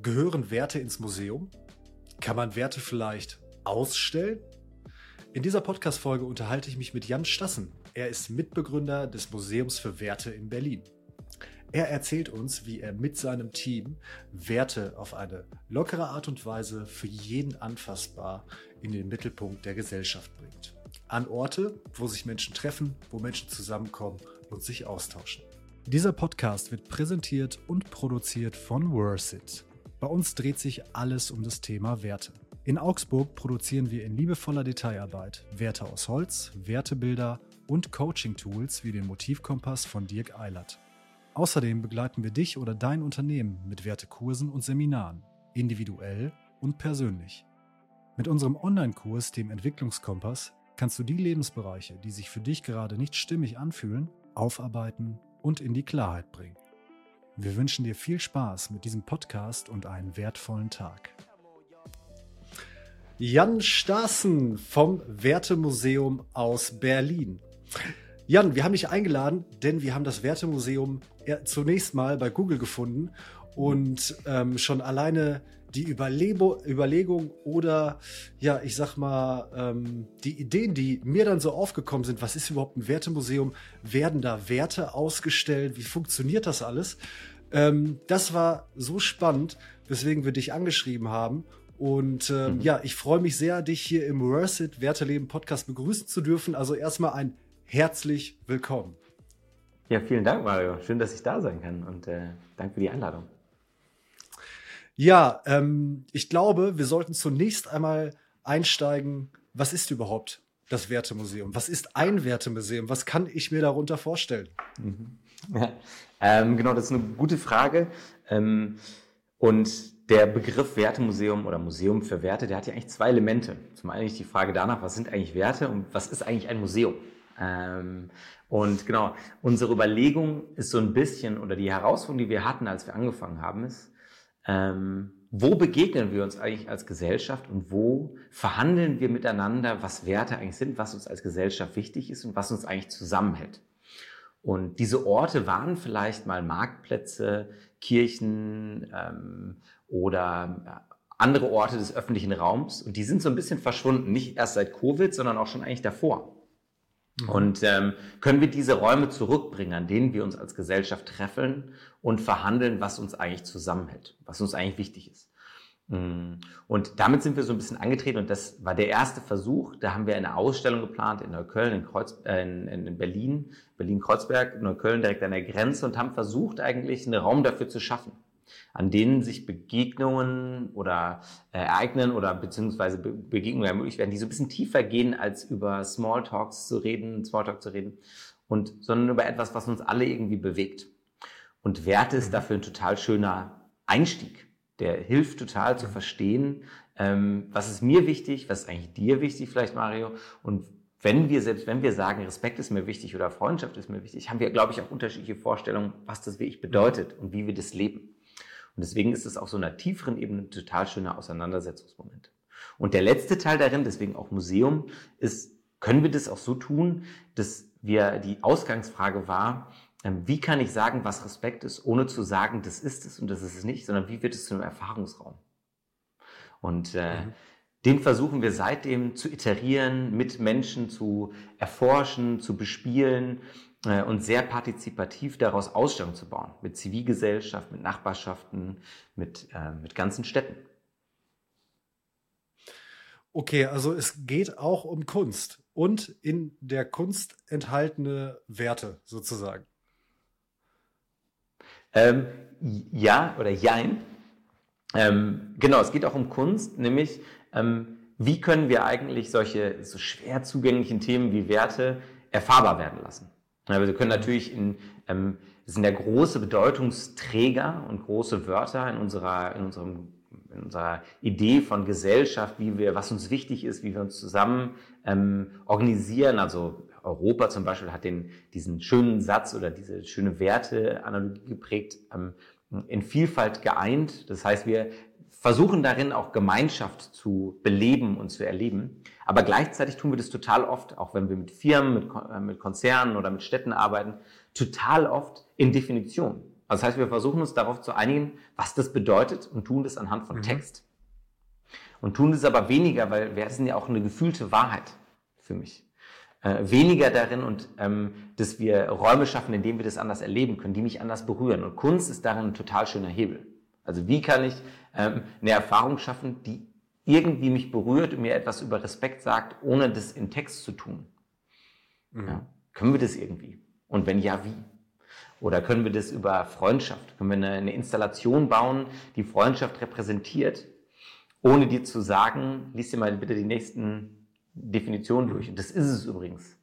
Gehören Werte ins Museum? Kann man Werte vielleicht ausstellen? In dieser Podcast-Folge unterhalte ich mich mit Jan Stassen. Er ist Mitbegründer des Museums für Werte in Berlin. Er erzählt uns, wie er mit seinem Team Werte auf eine lockere Art und Weise für jeden anfassbar in den Mittelpunkt der Gesellschaft bringt. An Orte, wo sich Menschen treffen, wo Menschen zusammenkommen und sich austauschen. Dieser Podcast wird präsentiert und produziert von Worsit. Bei uns dreht sich alles um das Thema Werte. In Augsburg produzieren wir in liebevoller Detailarbeit Werte aus Holz, Wertebilder und Coaching-Tools wie den Motivkompass von Dirk Eilert. Außerdem begleiten wir dich oder dein Unternehmen mit Wertekursen und Seminaren, individuell und persönlich. Mit unserem Online-Kurs, dem Entwicklungskompass, kannst du die Lebensbereiche, die sich für dich gerade nicht stimmig anfühlen, aufarbeiten und in die Klarheit bringen. Wir wünschen dir viel Spaß mit diesem Podcast und einen wertvollen Tag. Jan Stassen vom Wertemuseum aus Berlin. Jan, wir haben dich eingeladen, denn wir haben das Wertemuseum zunächst mal bei Google gefunden und ähm, schon alleine die Überlebo Überlegung oder ja, ich sag mal, ähm, die Ideen, die mir dann so aufgekommen sind, was ist überhaupt ein Wertemuseum? Werden da Werte ausgestellt? Wie funktioniert das alles? Ähm, das war so spannend, weswegen wir dich angeschrieben haben. Und ähm, mhm. ja, ich freue mich sehr, dich hier im Worth Werteleben Podcast begrüßen zu dürfen. Also erstmal ein herzlich willkommen. Ja, vielen Dank, Mario. Schön, dass ich da sein kann und äh, danke für die Einladung. Ja, ähm, ich glaube, wir sollten zunächst einmal einsteigen. Was ist überhaupt das Wertemuseum? Was ist ein Wertemuseum? Was kann ich mir darunter vorstellen? Mhm. Ja, ähm, genau, das ist eine gute Frage. Ähm, und der Begriff Wertemuseum oder Museum für Werte, der hat ja eigentlich zwei Elemente. Zum einen die Frage danach, was sind eigentlich Werte und was ist eigentlich ein Museum? Ähm, und genau, unsere Überlegung ist so ein bisschen, oder die Herausforderung, die wir hatten, als wir angefangen haben, ist, ähm, wo begegnen wir uns eigentlich als Gesellschaft und wo verhandeln wir miteinander, was Werte eigentlich sind, was uns als Gesellschaft wichtig ist und was uns eigentlich zusammenhält. Und diese Orte waren vielleicht mal Marktplätze, Kirchen ähm, oder andere Orte des öffentlichen Raums und die sind so ein bisschen verschwunden, nicht erst seit Covid, sondern auch schon eigentlich davor. Mhm. Und ähm, können wir diese Räume zurückbringen, an denen wir uns als Gesellschaft treffen und verhandeln, was uns eigentlich zusammenhält, was uns eigentlich wichtig ist. Mm. Und damit sind wir so ein bisschen angetreten und das war der erste Versuch. Da haben wir eine Ausstellung geplant in Neukölln, in, Kreuz, äh, in, in Berlin, Berlin-Kreuzberg, Neukölln direkt an der Grenze und haben versucht, eigentlich einen Raum dafür zu schaffen an denen sich Begegnungen oder äh, ereignen oder beziehungsweise Be Begegnungen ermöglicht werden, die so ein bisschen tiefer gehen, als über Smalltalks zu reden, Smalltalk zu reden, und, sondern über etwas, was uns alle irgendwie bewegt. Und Werte ist mhm. dafür ein total schöner Einstieg. Der hilft total zu verstehen, ähm, was ist mir wichtig, was ist eigentlich dir wichtig, vielleicht Mario, und wenn wir, selbst wenn wir sagen, Respekt ist mir wichtig oder Freundschaft ist mir wichtig, haben wir, glaube ich, auch unterschiedliche Vorstellungen, was das wirklich bedeutet und wie wir das leben. Und deswegen ist es auf so einer tieferen Ebene ein total schöner Auseinandersetzungsmoment. Und der letzte Teil darin, deswegen auch Museum, ist, können wir das auch so tun, dass wir, die Ausgangsfrage war, ähm, wie kann ich sagen, was Respekt ist, ohne zu sagen, das ist es und das ist es nicht, sondern wie wird es zu einem Erfahrungsraum? Und äh, mhm. den versuchen wir seitdem zu iterieren, mit Menschen zu erforschen, zu bespielen und sehr partizipativ daraus Ausstellungen zu bauen. Mit Zivilgesellschaft, mit Nachbarschaften, mit, äh, mit ganzen Städten. Okay, also es geht auch um Kunst und in der Kunst enthaltene Werte sozusagen. Ähm, ja oder jein. Ähm, genau, es geht auch um Kunst, nämlich ähm, wie können wir eigentlich solche so schwer zugänglichen Themen wie Werte erfahrbar werden lassen. Aber wir können natürlich in, ähm, sind ja große Bedeutungsträger und große Wörter in unserer, in unserem in unserer Idee von Gesellschaft, wie wir, was uns wichtig ist, wie wir uns zusammen ähm, organisieren. Also Europa zum Beispiel hat den, diesen schönen Satz oder diese schöne Werteanalogie geprägt, ähm, in Vielfalt geeint. Das heißt, wir versuchen darin auch Gemeinschaft zu beleben und zu erleben. Aber gleichzeitig tun wir das total oft, auch wenn wir mit Firmen, mit, äh, mit Konzernen oder mit Städten arbeiten, total oft in Definition. Also das heißt, wir versuchen uns darauf zu einigen, was das bedeutet und tun das anhand von mhm. Text. Und tun das aber weniger, weil Werte sind ja auch eine gefühlte Wahrheit für mich. Äh, weniger darin und ähm, dass wir Räume schaffen, in denen wir das anders erleben können, die mich anders berühren. Und Kunst ist darin ein total schöner Hebel. Also wie kann ich ähm, eine Erfahrung schaffen, die irgendwie mich berührt und mir etwas über Respekt sagt, ohne das in Text zu tun? Mhm. Ja. Können wir das irgendwie? Und wenn ja, wie? Oder können wir das über Freundschaft? Können wir eine, eine Installation bauen, die Freundschaft repräsentiert, ohne dir zu sagen, lies dir mal bitte die nächsten Definitionen durch. Und das ist es übrigens.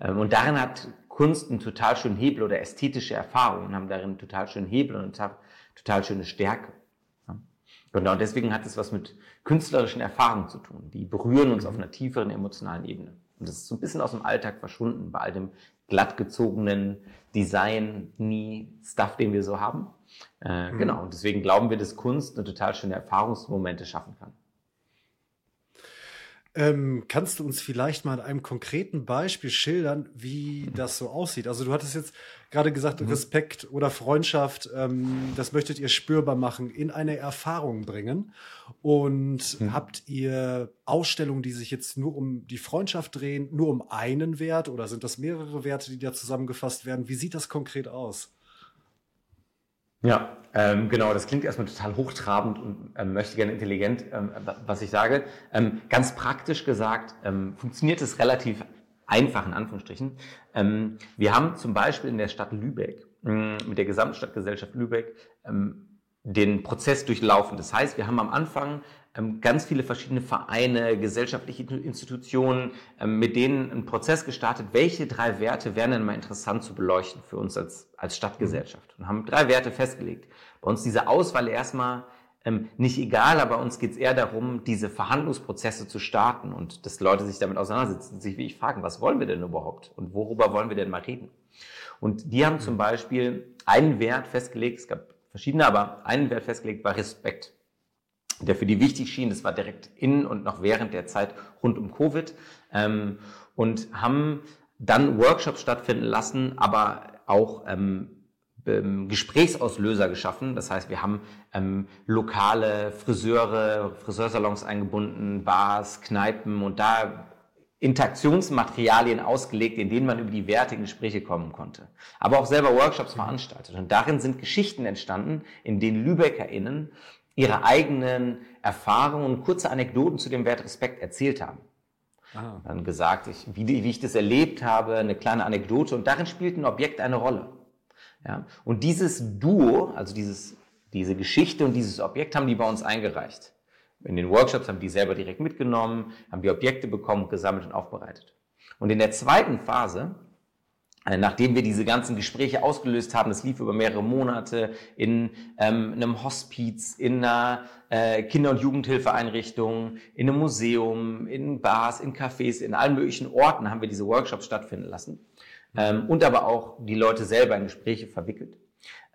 Ähm, und darin hat Kunst einen total schönen Hebel oder ästhetische Erfahrungen haben darin einen total schönen Hebel und eine total schöne Stärke. Genau, und deswegen hat es was mit künstlerischen Erfahrungen zu tun. Die berühren uns auf einer tieferen emotionalen Ebene. Und das ist so ein bisschen aus dem Alltag verschwunden bei all dem glattgezogenen Design, nie Stuff, den wir so haben. Äh, mhm. Genau, und deswegen glauben wir, dass Kunst eine total schöne Erfahrungsmomente schaffen kann. Ähm, kannst du uns vielleicht mal in einem konkreten Beispiel schildern, wie das so aussieht? Also du hattest jetzt gerade gesagt, mhm. Respekt oder Freundschaft, ähm, das möchtet ihr spürbar machen, in eine Erfahrung bringen. Und mhm. habt ihr Ausstellungen, die sich jetzt nur um die Freundschaft drehen, nur um einen Wert oder sind das mehrere Werte, die da zusammengefasst werden? Wie sieht das konkret aus? Ja, ähm, genau, das klingt erstmal total hochtrabend und ähm, möchte gerne intelligent, ähm, was ich sage. Ähm, ganz praktisch gesagt ähm, funktioniert es relativ einfach in Anführungsstrichen. Ähm, wir haben zum Beispiel in der Stadt Lübeck mit der Gesamtstadtgesellschaft Lübeck den Prozess durchlaufen. Das heißt, wir haben am Anfang ähm, ganz viele verschiedene Vereine, gesellschaftliche Institutionen, ähm, mit denen ein Prozess gestartet, welche drei Werte wären denn mal interessant zu beleuchten für uns als, als Stadtgesellschaft. Und haben drei Werte festgelegt. Bei uns diese Auswahl erstmal ähm, nicht egal, aber uns geht es eher darum, diese Verhandlungsprozesse zu starten und dass Leute sich damit auseinandersetzen, sich wie ich fragen, was wollen wir denn überhaupt und worüber wollen wir denn mal reden? Und die haben zum Beispiel einen Wert festgelegt, es gab verschiedene, aber einen Wert festgelegt war Respekt der für die wichtig schien. Das war direkt in und noch während der Zeit rund um Covid. Ähm, und haben dann Workshops stattfinden lassen, aber auch ähm, ähm, Gesprächsauslöser geschaffen. Das heißt, wir haben ähm, lokale Friseure, Friseursalons eingebunden, Bars, Kneipen und da Interaktionsmaterialien ausgelegt, in denen man über die Werte in Gespräche kommen konnte. Aber auch selber Workshops veranstaltet. Und darin sind Geschichten entstanden, in denen LübeckerInnen ihre eigenen Erfahrungen und kurze Anekdoten zu dem Wert Respekt erzählt haben. Ah. Dann gesagt, ich, wie, wie, ich das erlebt habe, eine kleine Anekdote und darin spielt ein Objekt eine Rolle. Ja? Und dieses Duo, also dieses, diese Geschichte und dieses Objekt haben die bei uns eingereicht. In den Workshops haben die selber direkt mitgenommen, haben die Objekte bekommen, gesammelt und aufbereitet. Und in der zweiten Phase äh, nachdem wir diese ganzen Gespräche ausgelöst haben, das lief über mehrere Monate in ähm, einem Hospiz, in einer äh, Kinder- und Jugendhilfeeinrichtung, in einem Museum, in Bars, in Cafés, in allen möglichen Orten haben wir diese Workshops stattfinden lassen ähm, und aber auch die Leute selber in Gespräche verwickelt.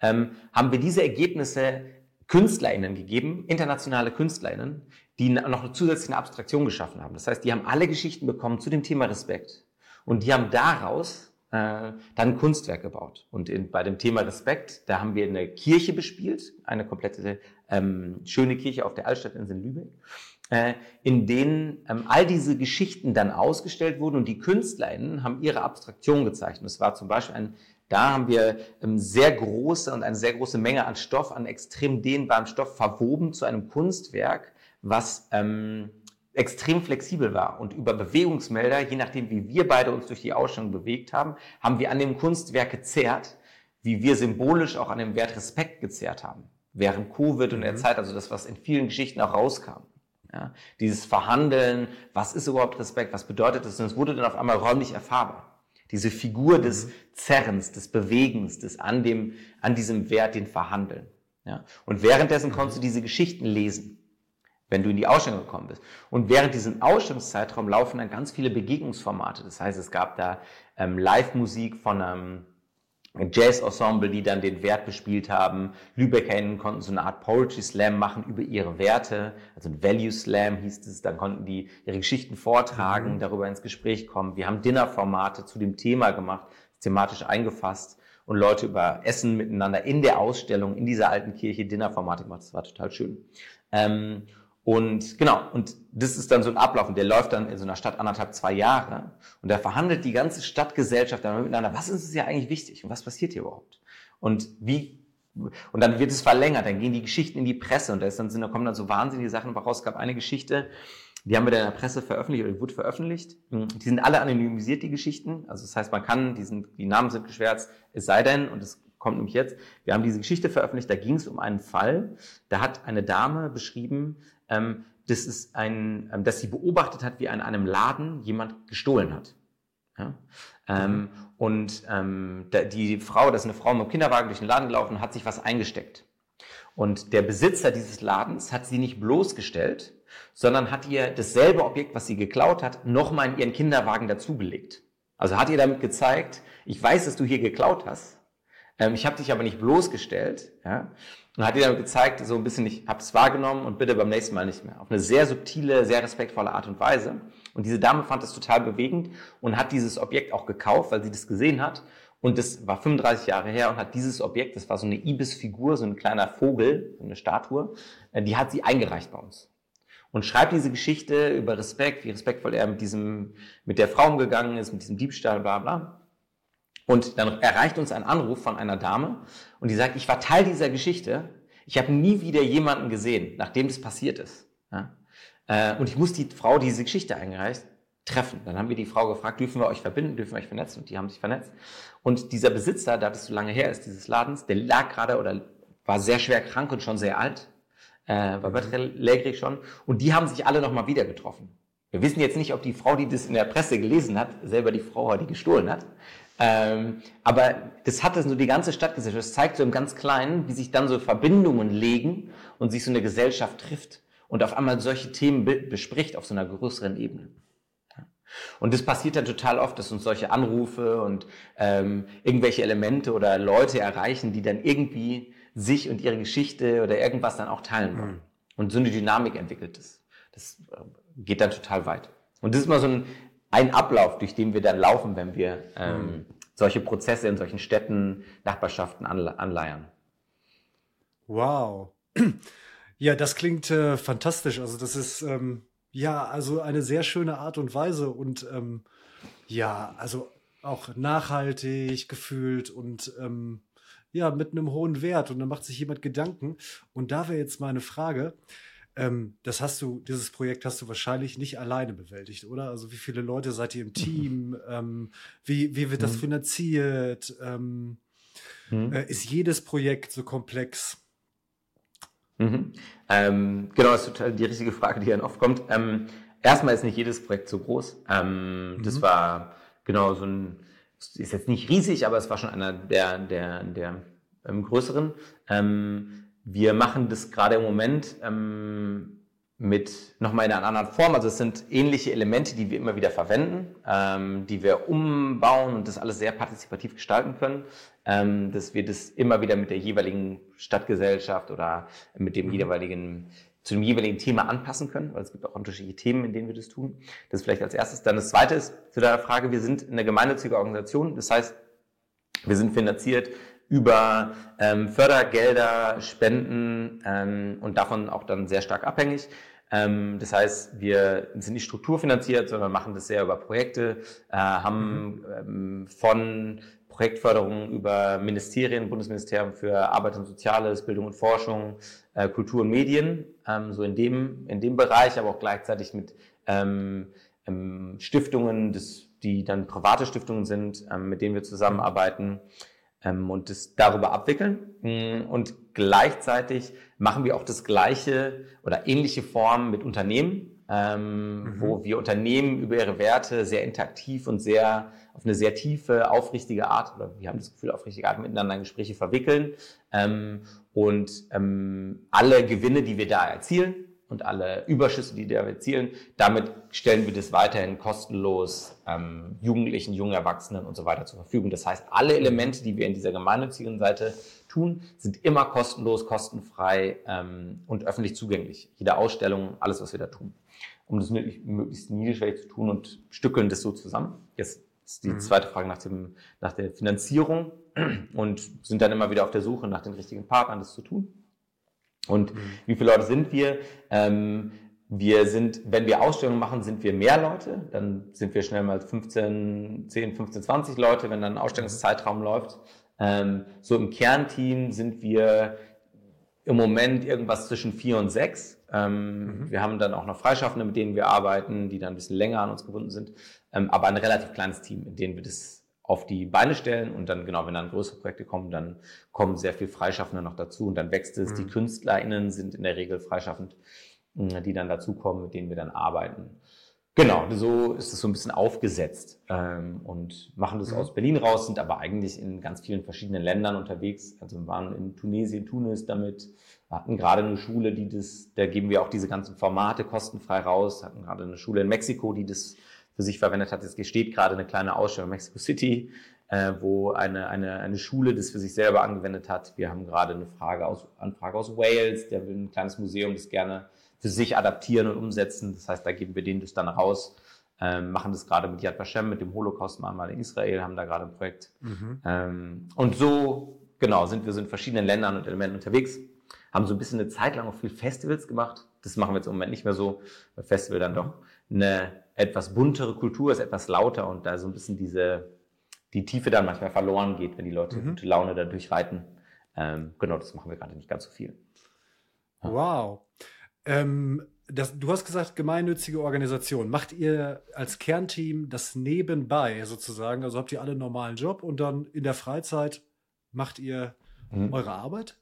Ähm, haben wir diese Ergebnisse KünstlerInnen gegeben, internationale KünstlerInnen, die noch eine zusätzliche Abstraktion geschaffen haben. Das heißt, die haben alle Geschichten bekommen zu dem Thema Respekt und die haben daraus äh, dann Kunstwerk gebaut. Und in, bei dem Thema Respekt, da haben wir eine Kirche bespielt, eine komplette ähm, schöne Kirche auf der Altstadtinsel Lübeck, in denen ähm, all diese Geschichten dann ausgestellt wurden und die KünstlerInnen haben ihre Abstraktion gezeichnet. Es war zum Beispiel ein da haben wir ähm, sehr große und eine sehr große Menge an Stoff, an extrem dehnbarem Stoff verwoben zu einem Kunstwerk, was ähm, extrem flexibel war und über Bewegungsmelder, je nachdem wie wir beide uns durch die Ausstellung bewegt haben, haben wir an dem Kunstwerk gezerrt, wie wir symbolisch auch an dem Wert Respekt gezerrt haben. Während Covid und der mhm. Zeit, also das, was in vielen Geschichten auch rauskam. Ja, dieses Verhandeln, was ist überhaupt Respekt, was bedeutet das? Und es wurde dann auf einmal räumlich erfahrbar. Diese Figur des mhm. Zerrens, des Bewegens, des an dem, an diesem Wert, den Verhandeln. Ja, und währenddessen konntest du diese Geschichten lesen wenn du in die Ausstellung gekommen bist. Und während diesem Ausstellungszeitraum laufen dann ganz viele Begegnungsformate. Das heißt, es gab da ähm, Live-Musik von einem Jazz-Ensemble, die dann den Wert bespielt haben. LübeckerInnen konnten so eine Art Poetry Slam machen über ihre Werte. Also ein Value Slam hieß es. Dann konnten die ihre Geschichten vortragen, mhm. darüber ins Gespräch kommen. Wir haben Dinnerformate zu dem Thema gemacht, thematisch eingefasst. und Leute über Essen miteinander in der Ausstellung, in dieser alten Kirche, Dinnerformatik gemacht. Das war total schön. Ähm, und genau, und das ist dann so ein Ablauf und der läuft dann in so einer Stadt anderthalb, zwei Jahre und da verhandelt die ganze Stadtgesellschaft dann miteinander, was ist uns ja eigentlich wichtig und was passiert hier überhaupt? Und wie, und dann wird es verlängert, dann gehen die Geschichten in die Presse und da, ist dann, da kommen dann so wahnsinnige Sachen raus. Es gab eine Geschichte, die haben wir dann in der Presse veröffentlicht oder die wurde veröffentlicht. Die sind alle anonymisiert, die Geschichten. Also das heißt, man kann, die, sind, die Namen sind geschwärzt, es sei denn, und es kommt nämlich jetzt, wir haben diese Geschichte veröffentlicht, da ging es um einen Fall, da hat eine Dame beschrieben, ähm, das ist ein, ähm, dass sie beobachtet hat, wie an einem Laden jemand gestohlen hat. Ja? Ähm, und ähm, die Frau, das ist eine Frau mit dem Kinderwagen durch den Laden gelaufen hat sich was eingesteckt. Und der Besitzer dieses Ladens hat sie nicht bloßgestellt, sondern hat ihr dasselbe Objekt, was sie geklaut hat, nochmal in ihren Kinderwagen dazugelegt. Also hat ihr damit gezeigt, ich weiß, dass du hier geklaut hast, ähm, ich habe dich aber nicht bloßgestellt, ja, und hat ihr damit gezeigt, so ein bisschen, ich habe es wahrgenommen und bitte beim nächsten Mal nicht mehr. Auf eine sehr subtile, sehr respektvolle Art und Weise. Und diese Dame fand das total bewegend und hat dieses Objekt auch gekauft, weil sie das gesehen hat. Und das war 35 Jahre her und hat dieses Objekt, das war so eine Ibis-Figur, so ein kleiner Vogel, so eine Statue, äh, die hat sie eingereicht bei uns und schreibt diese Geschichte über Respekt, wie respektvoll er mit diesem, mit der Frau umgegangen ist, mit diesem Diebstahl, bla bla. Und dann erreicht uns ein Anruf von einer Dame und die sagt, ich war Teil dieser Geschichte. Ich habe nie wieder jemanden gesehen, nachdem das passiert ist. Ja? Äh, und ich muss die Frau, die diese Geschichte eingereicht, treffen. Dann haben wir die Frau gefragt, dürfen wir euch verbinden, dürfen wir euch vernetzen? Und die haben sich vernetzt. Und dieser Besitzer, da das so lange her ist, dieses Ladens, der lag gerade oder war sehr schwer krank und schon sehr alt äh, war Bertrand Lägrig schon. Und die haben sich alle nochmal wieder getroffen. Wir wissen jetzt nicht, ob die Frau, die das in der Presse gelesen hat, selber die Frau die gestohlen hat. Ähm, aber das hat es nur die ganze Stadtgesellschaft. Das zeigt so im ganz Kleinen, wie sich dann so Verbindungen legen und sich so eine Gesellschaft trifft und auf einmal solche Themen be bespricht auf so einer größeren Ebene. Und das passiert dann total oft, dass uns solche Anrufe und ähm, irgendwelche Elemente oder Leute erreichen, die dann irgendwie sich und ihre Geschichte oder irgendwas dann auch teilen wollen. Mhm. Und so eine Dynamik entwickelt es. Das äh, geht dann total weit. Und das ist mal so ein, ein Ablauf, durch den wir dann laufen, wenn wir ähm, mhm. solche Prozesse in solchen Städten, Nachbarschaften anle anleiern. Wow. Ja, das klingt äh, fantastisch. Also das ist ähm, ja also eine sehr schöne Art und Weise und ähm, ja, also auch nachhaltig gefühlt und ähm, ja, mit einem hohen Wert und dann macht sich jemand Gedanken. Und da wäre jetzt meine Frage, ähm, das hast du, dieses Projekt hast du wahrscheinlich nicht alleine bewältigt, oder? Also wie viele Leute seid ihr im Team? Ähm, wie, wie wird das mhm. finanziert? Ähm, mhm. äh, ist jedes Projekt so komplex? Mhm. Ähm, genau, das ist total die richtige Frage, die dann oft kommt. Ähm, erstmal ist nicht jedes Projekt so groß. Ähm, das mhm. war genau so ein ist jetzt nicht riesig, aber es war schon einer der, der, der größeren. Ähm, wir machen das gerade im Moment ähm, mit nochmal in einer anderen Form. Also es sind ähnliche Elemente, die wir immer wieder verwenden, ähm, die wir umbauen und das alles sehr partizipativ gestalten können, ähm, dass wir das immer wieder mit der jeweiligen Stadtgesellschaft oder mit dem mhm. jeweiligen zu dem jeweiligen Thema anpassen können, weil es gibt auch unterschiedliche Themen, in denen wir das tun. Das vielleicht als erstes. Dann das zweite ist zu deiner Frage, wir sind eine gemeinnützige Organisation. Das heißt, wir sind finanziert über ähm, Fördergelder, Spenden ähm, und davon auch dann sehr stark abhängig. Ähm, das heißt, wir sind nicht strukturfinanziert, sondern machen das sehr über Projekte, äh, haben mhm. ähm, von Projektförderung über Ministerien, Bundesministerium für Arbeit und Soziales, Bildung und Forschung, äh, Kultur und Medien, ähm, so in dem, in dem Bereich, aber auch gleichzeitig mit ähm, ähm, Stiftungen, das, die dann private Stiftungen sind, ähm, mit denen wir zusammenarbeiten ähm, und das darüber abwickeln. Mm, und gleichzeitig machen wir auch das gleiche oder ähnliche Formen mit Unternehmen, ähm, mhm. wo wir Unternehmen über ihre Werte sehr interaktiv und sehr auf eine sehr tiefe, aufrichtige Art, oder wir haben das Gefühl, aufrichtige Art miteinander in Gespräche verwickeln. Ähm, und ähm, alle Gewinne, die wir da erzielen und alle Überschüsse, die wir da erzielen, damit stellen wir das weiterhin kostenlos ähm, Jugendlichen, jungen Erwachsenen und so weiter zur Verfügung. Das heißt, alle Elemente, die wir in dieser gemeinnützigen Seite tun, sind immer kostenlos, kostenfrei ähm, und öffentlich zugänglich. Jede Ausstellung, alles, was wir da tun. Um das möglichst niedrigschwellig zu tun und stückeln das so zusammen. Jetzt ist die mhm. zweite Frage nach, dem, nach der Finanzierung. und sind dann immer wieder auf der Suche nach den richtigen Partnern, das zu tun. Und mhm. wie viele Leute sind wir? Ähm, wir sind, wenn wir Ausstellungen machen, sind wir mehr Leute. Dann sind wir schnell mal 15, 10, 15, 20 Leute, wenn dann ein Ausstellungszeitraum läuft. Ähm, so im Kernteam sind wir im Moment irgendwas zwischen vier und sechs. Ähm, mhm. Wir haben dann auch noch Freischaffende, mit denen wir arbeiten, die dann ein bisschen länger an uns gebunden sind. Ähm, aber ein relativ kleines Team, in dem wir das auf die Beine stellen und dann, genau, wenn dann größere Projekte kommen, dann kommen sehr viel Freischaffende noch dazu und dann wächst es. Mhm. Die KünstlerInnen sind in der Regel freischaffend, die dann dazukommen, mit denen wir dann arbeiten. Genau, so ist es so ein bisschen aufgesetzt ähm, und machen das mhm. aus Berlin raus, sind aber eigentlich in ganz vielen verschiedenen Ländern unterwegs. Also wir waren in Tunesien, Tunis damit, wir hatten gerade eine Schule, die das, da geben wir auch diese ganzen Formate kostenfrei raus, hatten gerade eine Schule in Mexiko, die das für sich verwendet hat. Es steht gerade eine kleine Ausstellung in Mexico City, äh, wo eine, eine, eine Schule das für sich selber angewendet hat. Wir haben gerade eine Frage aus, Anfrage aus Wales, der will ein kleines Museum, das gerne für sich adaptieren und umsetzen. Das heißt, da geben wir denen das dann raus, ähm, machen das gerade mit Yad Vashem, mit dem Holocaust-Mahnmal in Israel, haben da gerade ein Projekt. Mhm. Ähm, und so, genau, sind wir so in verschiedenen Ländern und Elementen unterwegs, haben so ein bisschen eine Zeit lang auch viel Festivals gemacht. Das machen wir jetzt im Moment nicht mehr so, weil Festival dann doch eine etwas buntere Kultur ist, etwas lauter und da so ein bisschen diese, die Tiefe dann manchmal verloren geht, wenn die Leute mhm. gute Laune da durchreiten. Ähm, genau, das machen wir gerade nicht ganz so viel. Ja. Wow. Ähm, das, du hast gesagt, gemeinnützige Organisation. Macht ihr als Kernteam das nebenbei sozusagen? Also habt ihr alle einen normalen Job und dann in der Freizeit macht ihr mhm. eure Arbeit?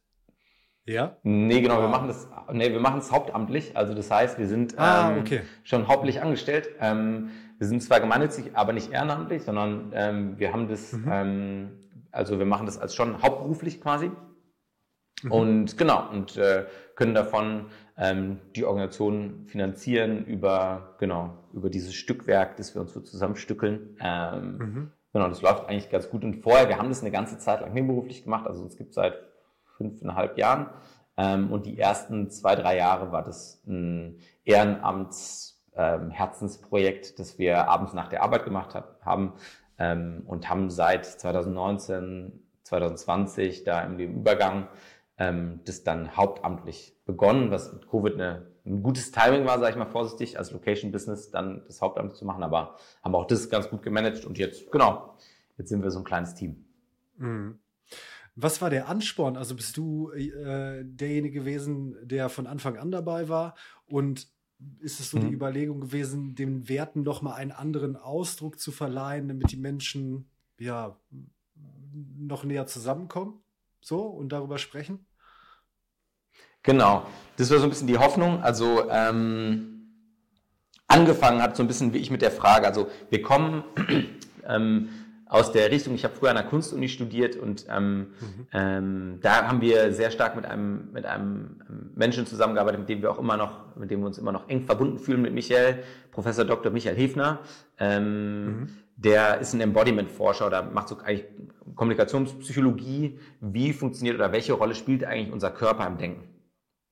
Ja? Nee, genau, wir machen das, nee, wir machen es hauptamtlich. Also das heißt, wir sind ah, ähm, okay. schon hauptlich angestellt. Ähm, wir sind zwar gemeinnützig, aber nicht ehrenamtlich, sondern ähm, wir haben das, mhm. ähm, also wir machen das als schon hauptberuflich quasi. Mhm. Und genau, und äh, können davon ähm, die Organisation finanzieren über, genau, über dieses Stückwerk, das wir uns so zusammenstückeln. Ähm, mhm. Genau, das läuft eigentlich ganz gut. Und vorher, wir haben das eine ganze Zeit lang nebenberuflich gemacht, also es gibt seit fünfeinhalb Jahren. Ähm, und die ersten zwei, drei Jahre war das ein Ehrenamts-Herzensprojekt, ähm, das wir abends nach der Arbeit gemacht haben ähm, und haben seit 2019, 2020 da im Übergang ähm, das dann hauptamtlich begonnen, was mit Covid eine, ein gutes Timing war, sage ich mal vorsichtig, als Location Business dann das Hauptamt zu machen, aber haben auch das ganz gut gemanagt und jetzt, genau, jetzt sind wir so ein kleines Team. Mhm. Was war der Ansporn? Also bist du äh, derjenige gewesen, der von Anfang an dabei war? Und ist es so mhm. die Überlegung gewesen, den Werten noch mal einen anderen Ausdruck zu verleihen, damit die Menschen ja noch näher zusammenkommen, so und darüber sprechen? Genau, das war so ein bisschen die Hoffnung. Also ähm, angefangen hat so ein bisschen wie ich mit der Frage. Also wir kommen ähm, aus der Richtung, ich habe früher an der Kunstuni studiert und ähm, mhm. ähm, da haben wir sehr stark mit einem, mit einem Menschen zusammengearbeitet, mit dem wir auch immer noch, mit dem wir uns immer noch eng verbunden fühlen, mit Michael, Professor Dr. Michael Hefner. Ähm, mhm. Der ist ein Embodiment-Forscher oder macht so eigentlich Kommunikationspsychologie. Wie funktioniert oder welche Rolle spielt eigentlich unser Körper im Denken?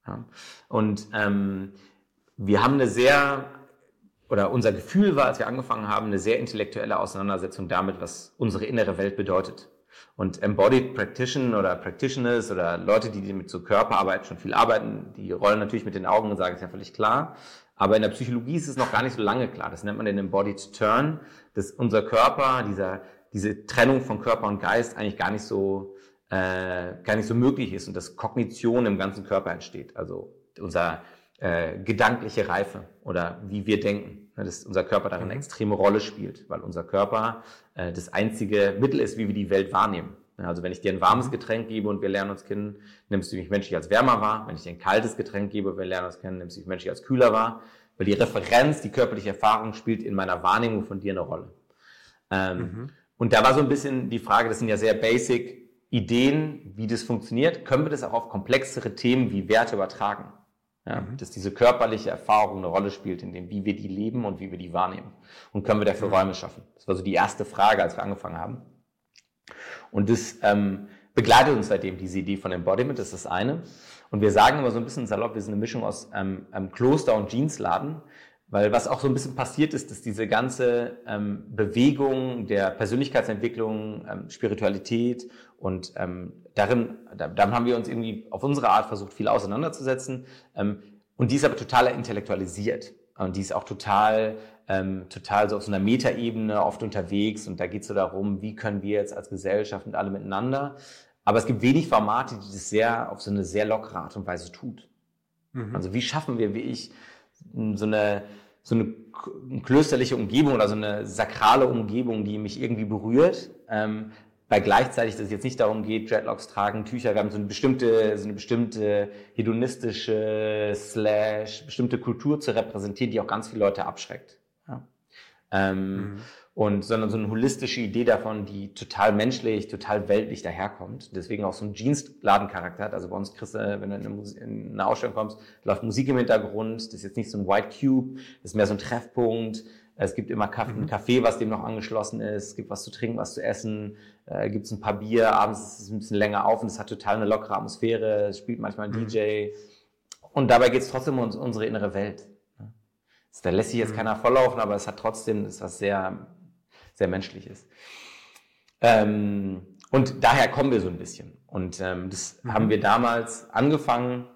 Ja. Und ähm, wir haben eine sehr oder unser Gefühl war, als wir angefangen haben, eine sehr intellektuelle Auseinandersetzung damit, was unsere innere Welt bedeutet. Und Embodied Practitioner oder Practitioners oder Leute, die mit so Körperarbeit schon viel arbeiten, die rollen natürlich mit den Augen und sagen, ist ja völlig klar. Aber in der Psychologie ist es noch gar nicht so lange klar. Das nennt man den Embodied Turn, dass unser Körper, dieser, diese Trennung von Körper und Geist eigentlich gar nicht so, äh, gar nicht so möglich ist und dass Kognition im ganzen Körper entsteht. Also unser äh, gedankliche Reife oder wie wir denken. Dass unser Körper darin eine mhm. extreme Rolle spielt, weil unser Körper äh, das einzige Mittel ist, wie wir die Welt wahrnehmen. Also wenn ich dir ein warmes mhm. Getränk gebe und wir lernen uns kennen, nimmst du mich menschlich als wärmer wahr. Wenn ich dir ein kaltes Getränk gebe und wir lernen uns kennen, nimmst du mich menschlich als kühler wahr. Weil die Referenz, die körperliche Erfahrung spielt in meiner Wahrnehmung von dir eine Rolle. Ähm, mhm. Und da war so ein bisschen die Frage, das sind ja sehr basic Ideen, wie das funktioniert. Können wir das auch auf komplexere Themen wie Werte übertragen? Ja, mhm. Dass diese körperliche Erfahrung eine Rolle spielt, in dem, wie wir die leben und wie wir die wahrnehmen. Und können wir dafür mhm. Räume schaffen? Das war so die erste Frage, als wir angefangen haben. Und das ähm, begleitet uns seitdem, diese Idee von Embodiment, das ist das eine. Und wir sagen immer so ein bisschen salopp, wir sind eine Mischung aus ähm, ähm, Kloster und Jeansladen, Weil was auch so ein bisschen passiert ist, dass diese ganze ähm, Bewegung der Persönlichkeitsentwicklung, ähm, Spiritualität und ähm, darin, da, damit haben wir uns irgendwie auf unsere Art versucht, viel auseinanderzusetzen. Ähm, und die ist aber total intellektualisiert. Und die ist auch total, ähm, total so auf so einer Metaebene oft unterwegs. Und da geht es so darum, wie können wir jetzt als Gesellschaft und alle miteinander. Aber es gibt wenig Formate, die das sehr auf so eine sehr lockere Art und Weise tut. Mhm. Also wie schaffen wir, wie ich, so eine, so eine klösterliche Umgebung oder so eine sakrale Umgebung, die mich irgendwie berührt, ähm, weil gleichzeitig, dass es jetzt nicht darum geht, Dreadlocks tragen, Tücher, wir haben so eine bestimmte, so eine bestimmte hedonistische slash bestimmte Kultur zu repräsentieren, die auch ganz viele Leute abschreckt. Ähm, mhm und sondern so eine holistische Idee davon, die total menschlich, total weltlich daherkommt. Deswegen auch so ein Jeansladencharakter hat. Also bei uns kriegst du, wenn du in eine, Musik, in eine Ausstellung kommst, läuft Musik im Hintergrund. Das ist jetzt nicht so ein White Cube, das ist mehr so ein Treffpunkt. Es gibt immer Kaffee, ein mhm. Café, was dem noch angeschlossen ist. Es gibt was zu trinken, was zu essen. Äh, gibt es ein paar Bier. Abends ist es ein bisschen länger auf und es hat total eine lockere Atmosphäre. Es spielt manchmal ein mhm. DJ. Und dabei geht es trotzdem um unsere innere Welt. Da lässt sich jetzt mhm. keiner volllaufen, aber es hat trotzdem, ist was sehr sehr menschlich ist. Ähm, und daher kommen wir so ein bisschen. Und ähm, das mhm. haben wir damals angefangen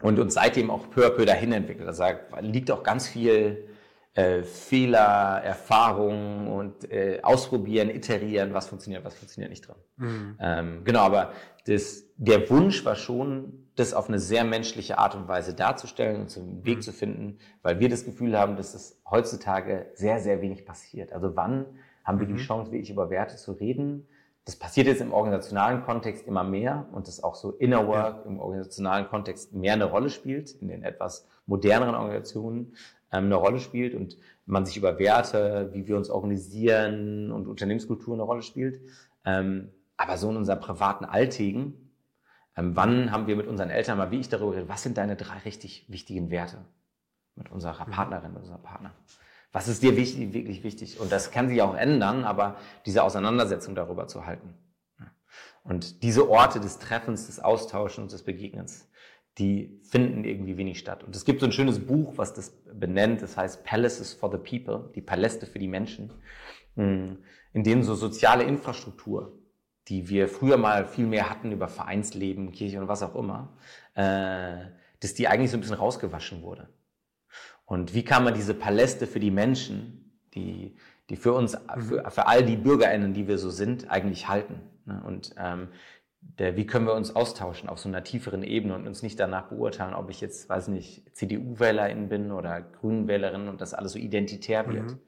und uns seitdem auch peu à peu dahin entwickelt. Da liegt auch ganz viel äh, Fehler, Erfahrungen und äh, ausprobieren, iterieren, was funktioniert, was funktioniert nicht drin. Mhm. Ähm, genau, aber das, der Wunsch war schon, das auf eine sehr menschliche Art und Weise darzustellen und zum Weg mhm. zu finden, weil wir das Gefühl haben, dass es heutzutage sehr, sehr wenig passiert. Also wann haben wir mhm. die Chance, wirklich über Werte zu reden? Das passiert jetzt im organisationalen Kontext immer mehr und das auch so Inner Work im organisationalen Kontext mehr eine Rolle spielt, in den etwas moderneren Organisationen ähm, eine Rolle spielt und man sich über Werte, wie wir uns organisieren und Unternehmenskultur eine Rolle spielt. Ähm, aber so in unserem privaten Alltägen, wann haben wir mit unseren Eltern mal, wie ich darüber rede, was sind deine drei richtig wichtigen Werte mit unserer mhm. Partnerin, mit unserem Partner? Was ist dir wichtig, wirklich wichtig? Und das kann sich auch ändern, aber diese Auseinandersetzung darüber zu halten. Und diese Orte des Treffens, des Austauschens, des Begegnens, die finden irgendwie wenig statt. Und es gibt so ein schönes Buch, was das benennt, das heißt Palaces for the People, die Paläste für die Menschen, hm, in denen so soziale Infrastruktur, die wir früher mal viel mehr hatten über Vereinsleben, Kirche und was auch immer, äh, dass die eigentlich so ein bisschen rausgewaschen wurde. Und wie kann man diese Paläste für die Menschen, die, die für uns, mhm. für, für all die BürgerInnen, die wir so sind, eigentlich halten? Ne? Und ähm, der, wie können wir uns austauschen auf so einer tieferen Ebene und uns nicht danach beurteilen, ob ich jetzt, weiß nicht, CDU-Wählerin bin oder Grünen-Wählerin und das alles so identitär wird, mhm.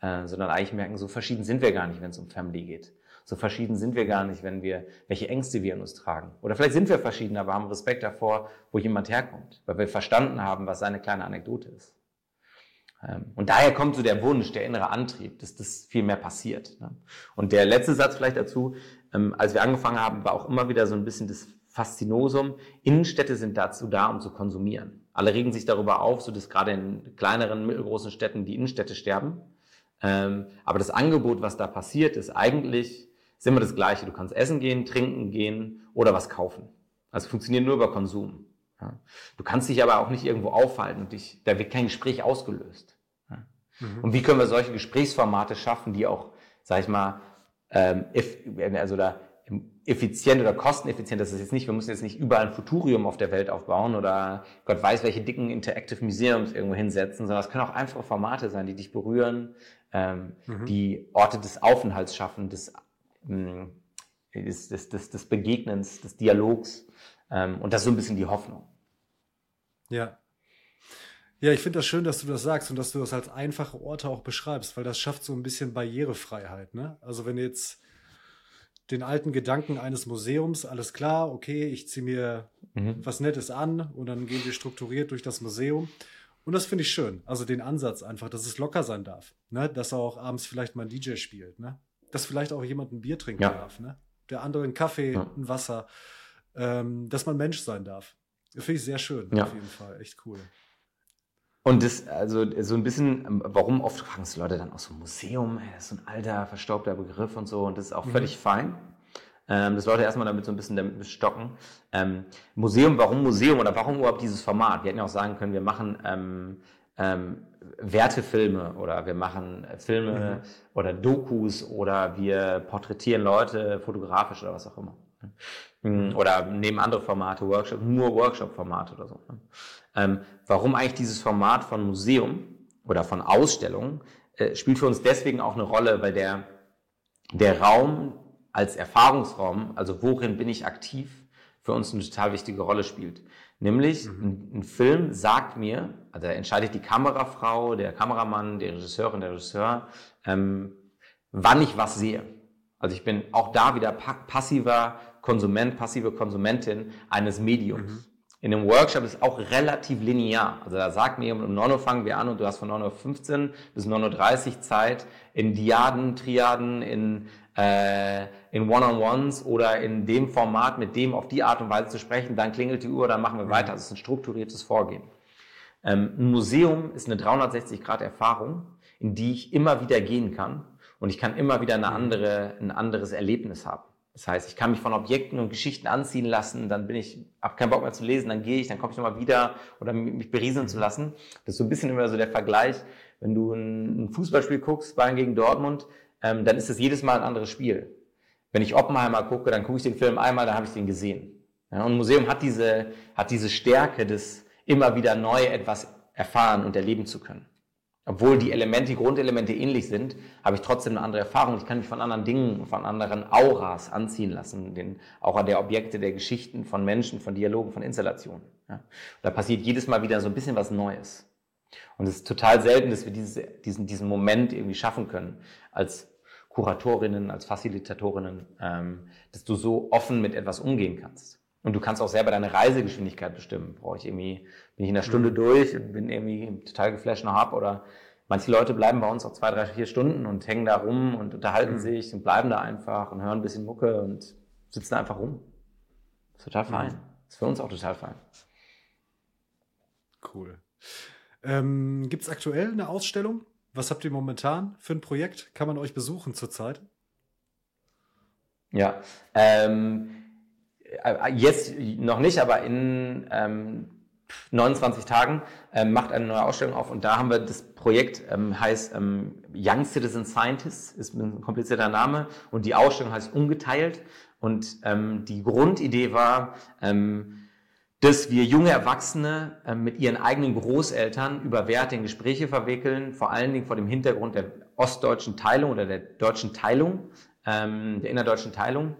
äh, sondern eigentlich merken, so verschieden sind wir gar nicht, wenn es um Family geht. So verschieden sind wir gar nicht, wenn wir, welche Ängste wir in uns tragen. Oder vielleicht sind wir verschieden, aber haben Respekt davor, wo jemand herkommt, weil wir verstanden haben, was seine kleine Anekdote ist. Ähm, und daher kommt so der Wunsch, der innere Antrieb, dass das viel mehr passiert. Ne? Und der letzte Satz vielleicht dazu, ähm, als wir angefangen haben, war auch immer wieder so ein bisschen das Faszinosum. Innenstädte sind dazu da, um zu konsumieren. Alle regen sich darüber auf, so dass gerade in kleineren, mittelgroßen Städten die Innenstädte sterben. Ähm, aber das Angebot, was da passiert, ist eigentlich ist immer das Gleiche. Du kannst essen gehen, trinken gehen oder was kaufen. Also funktioniert nur über Konsum. Ja. Du kannst dich aber auch nicht irgendwo aufhalten und dich, da wird kein Gespräch ausgelöst. Ja. Mhm. Und wie können wir solche Gesprächsformate schaffen, die auch, sag ich mal, ähm, also da effizient oder kosteneffizient, das ist jetzt nicht, wir müssen jetzt nicht überall ein Futurium auf der Welt aufbauen oder Gott weiß, welche dicken Interactive Museums irgendwo hinsetzen, sondern es können auch einfache Formate sein, die dich berühren, ähm, mhm. die Orte des Aufenthalts schaffen, des, des, des, des, des Begegnens, des Dialogs. Ähm, und das ist so ein bisschen die Hoffnung. Ja. Ja, ich finde das schön, dass du das sagst und dass du das als einfache Orte auch beschreibst, weil das schafft so ein bisschen Barrierefreiheit. Ne? Also wenn jetzt den alten Gedanken eines Museums, alles klar, okay, ich ziehe mir mhm. was Nettes an und dann gehen wir strukturiert durch das Museum. Und das finde ich schön. Also den Ansatz einfach, dass es locker sein darf. Ne? Dass auch abends vielleicht mal ein DJ spielt. Ne? Dass vielleicht auch jemand ein Bier trinken ja. darf. Ne? Der andere einen Kaffee, ja. ein Wasser. Ähm, dass man Mensch sein darf. Finde ich sehr schön, ja. auf jeden Fall. Echt cool. Und das, also so ein bisschen, ähm, warum oft fragen es Leute dann auch so Museum, ey, das ist so ein alter, verstaubter Begriff und so, und das ist auch mhm. völlig fein. Ähm, das Leute erstmal damit so ein bisschen damit stocken. Ähm, Museum, warum Museum oder warum überhaupt dieses Format? Wir hätten ja auch sagen können, wir machen ähm, ähm, Wertefilme oder wir machen Filme mhm. oder Dokus oder wir porträtieren Leute fotografisch oder was auch immer. Mhm. Oder nehmen andere Formate, Workshop, nur Workshop-Formate oder so. Ne? Ähm, warum eigentlich dieses Format von Museum oder von Ausstellungen äh, spielt für uns deswegen auch eine Rolle, weil der, der Raum als Erfahrungsraum, also worin bin ich aktiv, für uns eine total wichtige Rolle spielt. Nämlich, mhm. ein, ein, Film sagt mir, also entscheidet die Kamerafrau, der Kameramann, die Regisseurin, der Regisseur, ähm, wann ich was sehe. Also ich bin auch da wieder passiver Konsument, passive Konsumentin eines Mediums. Mhm. In einem Workshop ist auch relativ linear. Also da sagt mir jemand, um 9 Uhr fangen wir an und du hast von 9.15 Uhr bis 9.30 Uhr Zeit in Diaden, Triaden, in, äh, in One-on-Ones oder in dem Format mit dem auf die Art und Weise zu sprechen. Dann klingelt die Uhr, dann machen wir weiter. Das ist ein strukturiertes Vorgehen. Ähm, ein Museum ist eine 360-Grad-Erfahrung, in die ich immer wieder gehen kann und ich kann immer wieder eine andere, ein anderes Erlebnis haben. Das heißt, ich kann mich von Objekten und Geschichten anziehen lassen, dann bin ich, habe keinen Bock mehr zu lesen, dann gehe ich, dann komme ich nochmal wieder oder mich berieseln zu lassen. Das ist so ein bisschen immer so der Vergleich, wenn du ein, Fußballspiel guckst, Bayern gegen Dortmund, ähm, dann ist es jedes Mal ein anderes Spiel. Wenn ich Oppenheimer gucke, dann gucke ich den Film einmal, dann habe ich den gesehen. Ja, und ein Museum hat diese, hat diese Stärke, das immer wieder neu etwas erfahren und erleben zu können. Obwohl die Elemente, die Grundelemente ähnlich sind, habe ich trotzdem eine andere Erfahrung. Ich kann mich von anderen Dingen, von anderen Auras anziehen lassen. Den Aura der Objekte, der Geschichten, von Menschen, von Dialogen, von Installationen. Ja. Da passiert jedes Mal wieder so ein bisschen was Neues. Und es ist total selten, dass wir diese, diesen, diesen Moment irgendwie schaffen können, als Kuratorinnen, als Facilitatorinnen, ähm, dass du so offen mit etwas umgehen kannst. Und du kannst auch selber deine Reisegeschwindigkeit bestimmen. Brauche ich irgendwie, bin ich in einer Stunde mhm. durch und bin irgendwie total geflasht noch ab oder manche Leute bleiben bei uns auch zwei, drei, vier Stunden und hängen da rum und unterhalten mhm. sich und bleiben da einfach und hören ein bisschen Mucke und sitzen da einfach rum. ist total fein. Mhm. ist für uns auch total fein. Cool. Ähm, Gibt es aktuell eine Ausstellung? Was habt ihr momentan für ein Projekt? Kann man euch besuchen zurzeit? Ja, ähm, äh, jetzt noch nicht, aber in ähm, 29 Tagen ähm, macht eine neue Ausstellung auf und da haben wir das Projekt ähm, heißt ähm, Young Citizen Scientists, ist ein komplizierter Name und die Ausstellung heißt Ungeteilt und ähm, die Grundidee war, ähm, dass wir junge Erwachsene äh, mit ihren eigenen Großeltern über Werte in Gespräche verwickeln, vor allen Dingen vor dem Hintergrund der ostdeutschen Teilung oder der deutschen Teilung, ähm, der innerdeutschen Teilung.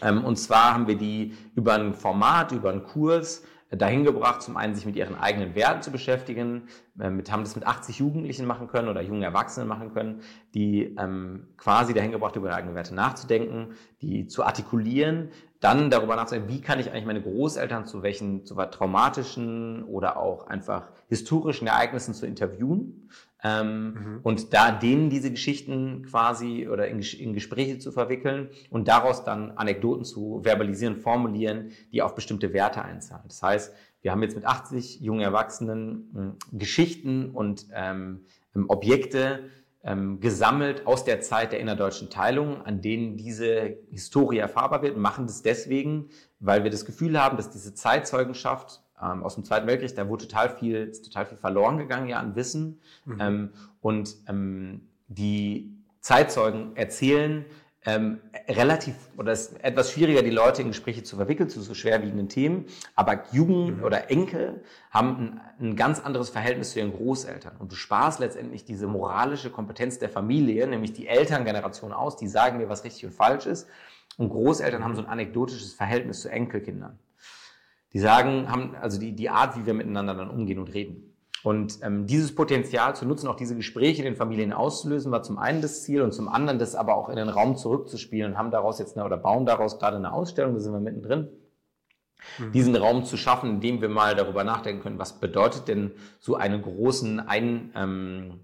Ähm, und zwar haben wir die über ein Format, über einen Kurs dahin gebracht, zum einen sich mit ihren eigenen Werten zu beschäftigen. Äh, mit, haben das mit 80 Jugendlichen machen können oder jungen Erwachsenen machen können, die ähm, quasi dahin gebracht, über ihre eigenen Werte nachzudenken, die zu artikulieren, dann darüber nachzudenken, wie kann ich eigentlich meine Großeltern zu welchen zu traumatischen oder auch einfach historischen Ereignissen zu interviewen ähm, mhm. und da denen diese Geschichten quasi oder in, in, Gespräche zu verwickeln und daraus dann Anekdoten zu verbalisieren, formulieren, die auf bestimmte Werte einzahlen. Das heißt, wir haben jetzt mit 80 jungen Erwachsenen äh, Geschichten und ähm, Objekte ähm, gesammelt aus der Zeit der innerdeutschen Teilung, an denen diese Historie erfahrbar wird, und machen das deswegen, weil wir das Gefühl haben, dass diese Zeitzeugenschaft ähm, aus dem Zweiten Weltkrieg, da wurde total viel, total viel verloren gegangen ja an Wissen. Mhm. Ähm, und ähm, die Zeitzeugen erzählen ähm, relativ oder es ist etwas schwieriger, die Leute in Gespräche zu verwickeln zu so schwerwiegenden Themen. Aber Jugend mhm. oder Enkel haben ein, ein, ganz anderes Verhältnis zu ihren Großeltern. Und du sparst letztendlich diese moralische Kompetenz der Familie, nämlich die Elterngeneration aus, die sagen mir, was richtig und falsch ist. Und Großeltern haben so ein anekdotisches Verhältnis zu Enkelkindern. Die sagen, haben also die, die Art, wie wir miteinander dann umgehen und reden. Und ähm, dieses Potenzial zu nutzen, auch diese Gespräche in den Familien auszulösen, war zum einen das Ziel und zum anderen das aber auch in den Raum zurückzuspielen und haben daraus jetzt eine, oder bauen daraus gerade eine Ausstellung, da sind wir mittendrin, mhm. diesen Raum zu schaffen, in dem wir mal darüber nachdenken können, was bedeutet denn so einen großen ein, ähm,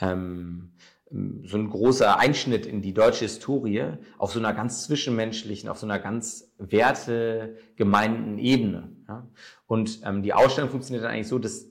ähm, so ein großer Einschnitt in die deutsche Historie auf so einer ganz zwischenmenschlichen, auf so einer ganz wertegemeinten Ebene. Ja? Und ähm, die Ausstellung funktioniert dann eigentlich so, dass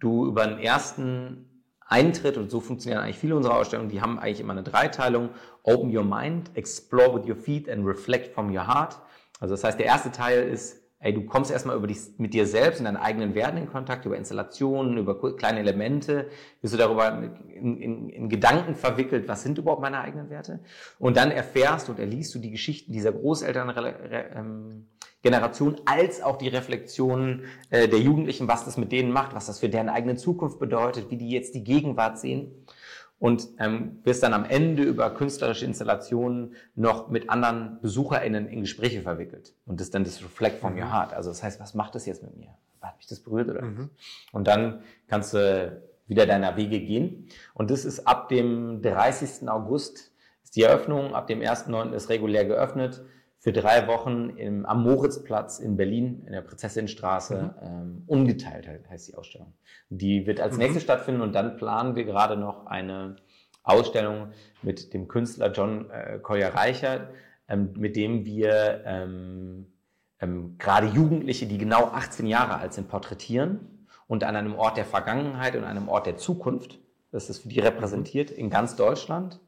du über den ersten Eintritt, und so funktionieren eigentlich viele unserer Ausstellungen, die haben eigentlich immer eine Dreiteilung, Open Your Mind, Explore with Your Feet and Reflect from Your Heart. Also das heißt, der erste Teil ist ey, du kommst erstmal über dich, mit dir selbst und deinen eigenen Werten in Kontakt, über Installationen, über kleine Elemente, bist du darüber in, in, in Gedanken verwickelt, was sind überhaupt meine eigenen Werte? Und dann erfährst und erliest du die Geschichten dieser Großelterngeneration als auch die Reflexionen äh, der Jugendlichen, was das mit denen macht, was das für deren eigene Zukunft bedeutet, wie die jetzt die Gegenwart sehen und ähm, wirst dann am Ende über künstlerische Installationen noch mit anderen BesucherInnen in Gespräche verwickelt. Und das ist dann das Reflect from mhm. your heart. Also das heißt, was macht das jetzt mit mir? Hat mich das berührt oder mhm. Und dann kannst du wieder deiner Wege gehen. Und das ist ab dem 30. August ist die Eröffnung, ab dem 1.9. ist regulär geöffnet für drei Wochen im, am Moritzplatz in Berlin, in der Prinzessinstraße. Mhm. Ähm, ungeteilt heißt die Ausstellung. Die wird als mhm. nächstes stattfinden und dann planen wir gerade noch eine Ausstellung mit dem Künstler John äh, Collier Reicher, ähm, mit dem wir ähm, ähm, gerade Jugendliche, die genau 18 Jahre alt sind, porträtieren und an einem Ort der Vergangenheit und einem Ort der Zukunft, das ist für die repräsentiert in ganz Deutschland,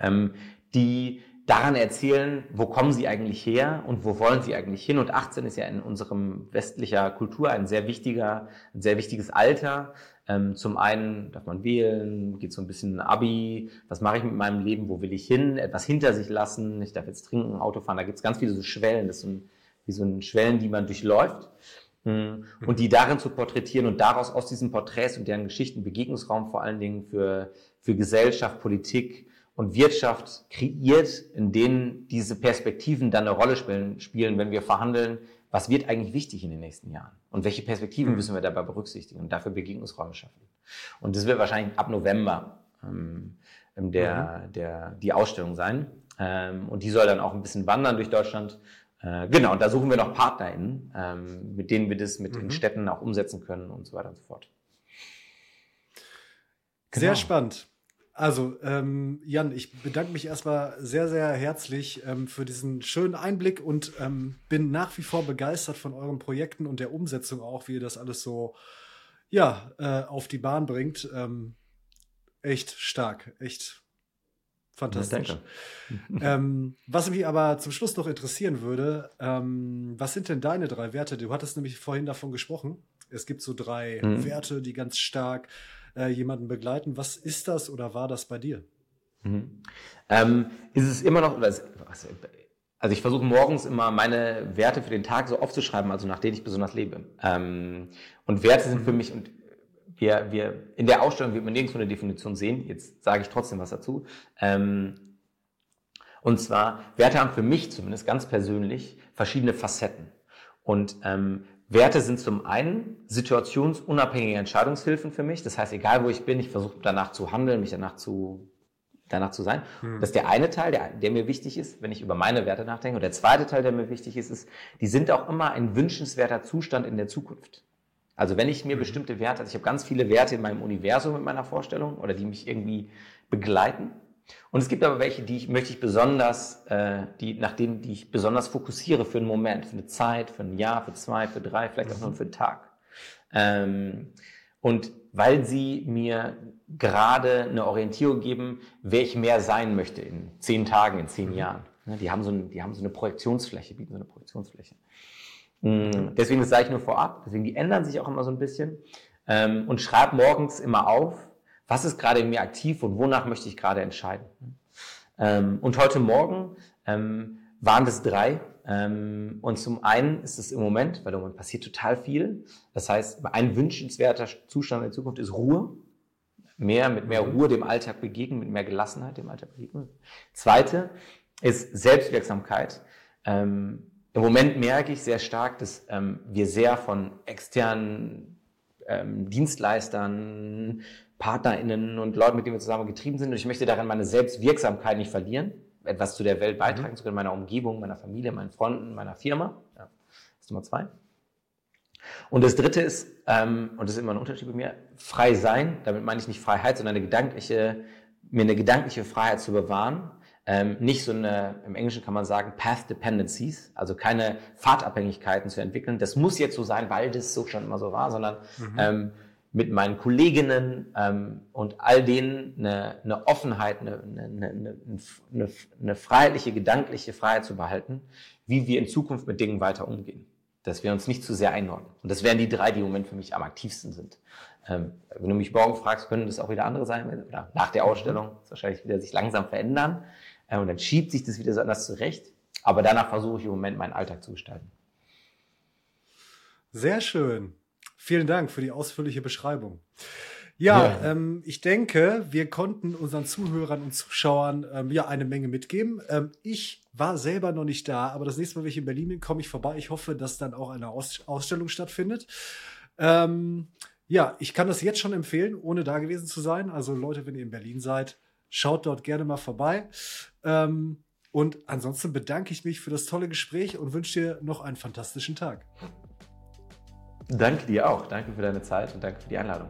ähm, die daran erzählen, wo kommen sie eigentlich her und wo wollen sie eigentlich hin. Und 18 ist ja in unserem westlicher Kultur ein sehr wichtiger, ein sehr wichtiges Alter. Ähm, zum einen darf man wählen, geht so ein bisschen Abi, was mache ich mit meinem Leben, wo will ich hin, etwas hinter sich lassen, ich darf jetzt trinken, Auto fahren, da gibt es ganz viele so Schwellen, das sind wie so ein Schwellen, die man durchläuft. Mm, und die darin zu porträtieren und daraus aus diesen Porträts und deren Geschichten Begegnungsraum vor allen Dingen für, für Gesellschaft, Politik, und Wirtschaft kreiert, in denen diese Perspektiven dann eine Rolle spielen, spielen, wenn wir verhandeln, was wird eigentlich wichtig in den nächsten Jahren und welche Perspektiven mhm. müssen wir dabei berücksichtigen und dafür Begegnungsräume schaffen. Und das wird wahrscheinlich ab November ähm, der, mhm. der, die Ausstellung sein. Ähm, und die soll dann auch ein bisschen wandern durch Deutschland. Äh, genau, und da suchen wir noch PartnerInnen, ähm, mit denen wir das mit mhm. den Städten auch umsetzen können und so weiter und so fort. Genau. Sehr spannend. Also, ähm, Jan, ich bedanke mich erstmal sehr, sehr herzlich ähm, für diesen schönen Einblick und ähm, bin nach wie vor begeistert von euren Projekten und der Umsetzung auch, wie ihr das alles so ja, äh, auf die Bahn bringt. Ähm, echt stark, echt fantastisch. Ja, ähm, was mich aber zum Schluss noch interessieren würde, ähm, was sind denn deine drei Werte? Du hattest nämlich vorhin davon gesprochen. Es gibt so drei mhm. Werte, die ganz stark äh, jemanden begleiten. Was ist das oder war das bei dir? Mhm. Ähm, ist es immer noch, also ich versuche morgens immer meine Werte für den Tag so aufzuschreiben, also nach denen ich besonders lebe. Ähm, und Werte sind für mich, und wir, wir in der Ausstellung wird man nirgendwo eine Definition sehen, jetzt sage ich trotzdem was dazu. Ähm, und zwar, Werte haben für mich zumindest ganz persönlich verschiedene Facetten. Und ähm, Werte sind zum einen situationsunabhängige Entscheidungshilfen für mich. Das heißt, egal wo ich bin, ich versuche danach zu handeln, mich danach zu, danach zu sein. Hm. Das ist der eine Teil, der, der mir wichtig ist, wenn ich über meine Werte nachdenke. Und der zweite Teil, der mir wichtig ist, ist, die sind auch immer ein wünschenswerter Zustand in der Zukunft. Also wenn ich mir hm. bestimmte Werte, also ich habe ganz viele Werte in meinem Universum mit meiner Vorstellung oder die mich irgendwie begleiten. Und es gibt aber welche, die ich, möchte ich besonders, äh, die, nach denen, die ich besonders fokussiere für einen Moment, für eine Zeit, für ein Jahr, für zwei, für drei, vielleicht auch nur für einen Tag. Ähm, und weil sie mir gerade eine Orientierung geben, wer ich mehr sein möchte in zehn Tagen, in zehn mhm. Jahren. Ne, die haben, so ein, die haben so eine Projektionsfläche, bieten so eine Projektionsfläche. Mm, deswegen, das sage ich nur vorab, deswegen, die ändern sich auch immer so ein bisschen. Ähm, und schreibe morgens immer auf, was ist gerade in mir aktiv und wonach möchte ich gerade entscheiden. Ähm, und heute Morgen ähm, waren das drei. Ähm, und zum einen ist es im Moment, weil im Moment passiert total viel. Das heißt, ein wünschenswerter Zustand in der Zukunft ist Ruhe. Mehr, mit mehr Ruhe dem Alltag begegnen, mit mehr Gelassenheit dem Alltag begegnen. Zweite ist Selbstwirksamkeit. Ähm, Im Moment merke ich sehr stark, dass ähm, wir sehr von externen ähm, Dienstleistern, PartnerInnen und Leuten, mit denen wir zusammen getrieben sind. Und ich möchte daran meine Selbstwirksamkeit nicht verlieren, etwas zu der Welt mhm. beitragen mhm. zu können, meiner Umgebung, meiner Familie, meinen Freunden, meiner Firma. Ja. Das ist Nummer zwei. Und das dritte ist, ähm, und das ist immer ein Unterschied bei mir, frei sein. Damit meine ich nicht Freiheit, sondern eine gedankliche, mir eine gedankliche Freiheit zu bewahren. Ähm, nicht so eine, im Englischen kann man sagen, Path Dependencies, also keine Fahrtabhängigkeiten zu entwickeln. Das muss jetzt so sein, weil das so schon immer so war, sondern mhm. ähm, mit meinen Kolleginnen ähm, und all denen eine, eine Offenheit, eine, eine, eine, eine freiheitliche, gedankliche Freiheit zu behalten, wie wir in Zukunft mit Dingen weiter umgehen. dass wir uns nicht zu sehr einordnen. Und das wären die drei, die im Moment für mich am aktivsten sind. Ähm, wenn du mich morgen fragst, können das auch wieder andere sein, oder nach der Ausstellung, das wahrscheinlich wieder sich langsam verändern. Äh, und dann schiebt sich das wieder so anders zurecht. Aber danach versuche ich im Moment meinen Alltag zu gestalten. Sehr schön. Vielen Dank für die ausführliche Beschreibung. Ja, ja. Ähm, ich denke, wir konnten unseren Zuhörern und Zuschauern ähm, ja eine Menge mitgeben. Ähm, ich war selber noch nicht da, aber das nächste Mal, wenn ich in Berlin bin, komme ich vorbei. Ich hoffe, dass dann auch eine Aus Ausstellung stattfindet. Ähm, ja, ich kann das jetzt schon empfehlen, ohne da gewesen zu sein. Also Leute, wenn ihr in Berlin seid, schaut dort gerne mal vorbei. Ähm, und ansonsten bedanke ich mich für das tolle Gespräch und wünsche dir noch einen fantastischen Tag. Danke dir auch. Danke für deine Zeit und danke für die Einladung.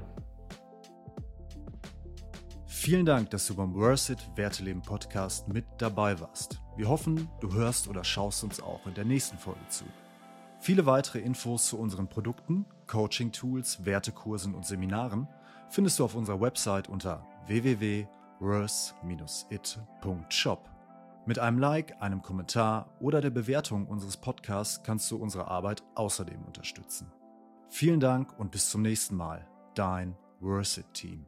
Vielen Dank, dass du beim Worth It Werteleben Podcast mit dabei warst. Wir hoffen, du hörst oder schaust uns auch in der nächsten Folge zu. Viele weitere Infos zu unseren Produkten, Coaching-Tools, Wertekursen und Seminaren findest du auf unserer Website unter www.worth-it.shop. Mit einem Like, einem Kommentar oder der Bewertung unseres Podcasts kannst du unsere Arbeit außerdem unterstützen. Vielen Dank und bis zum nächsten Mal. Dein Worth It Team.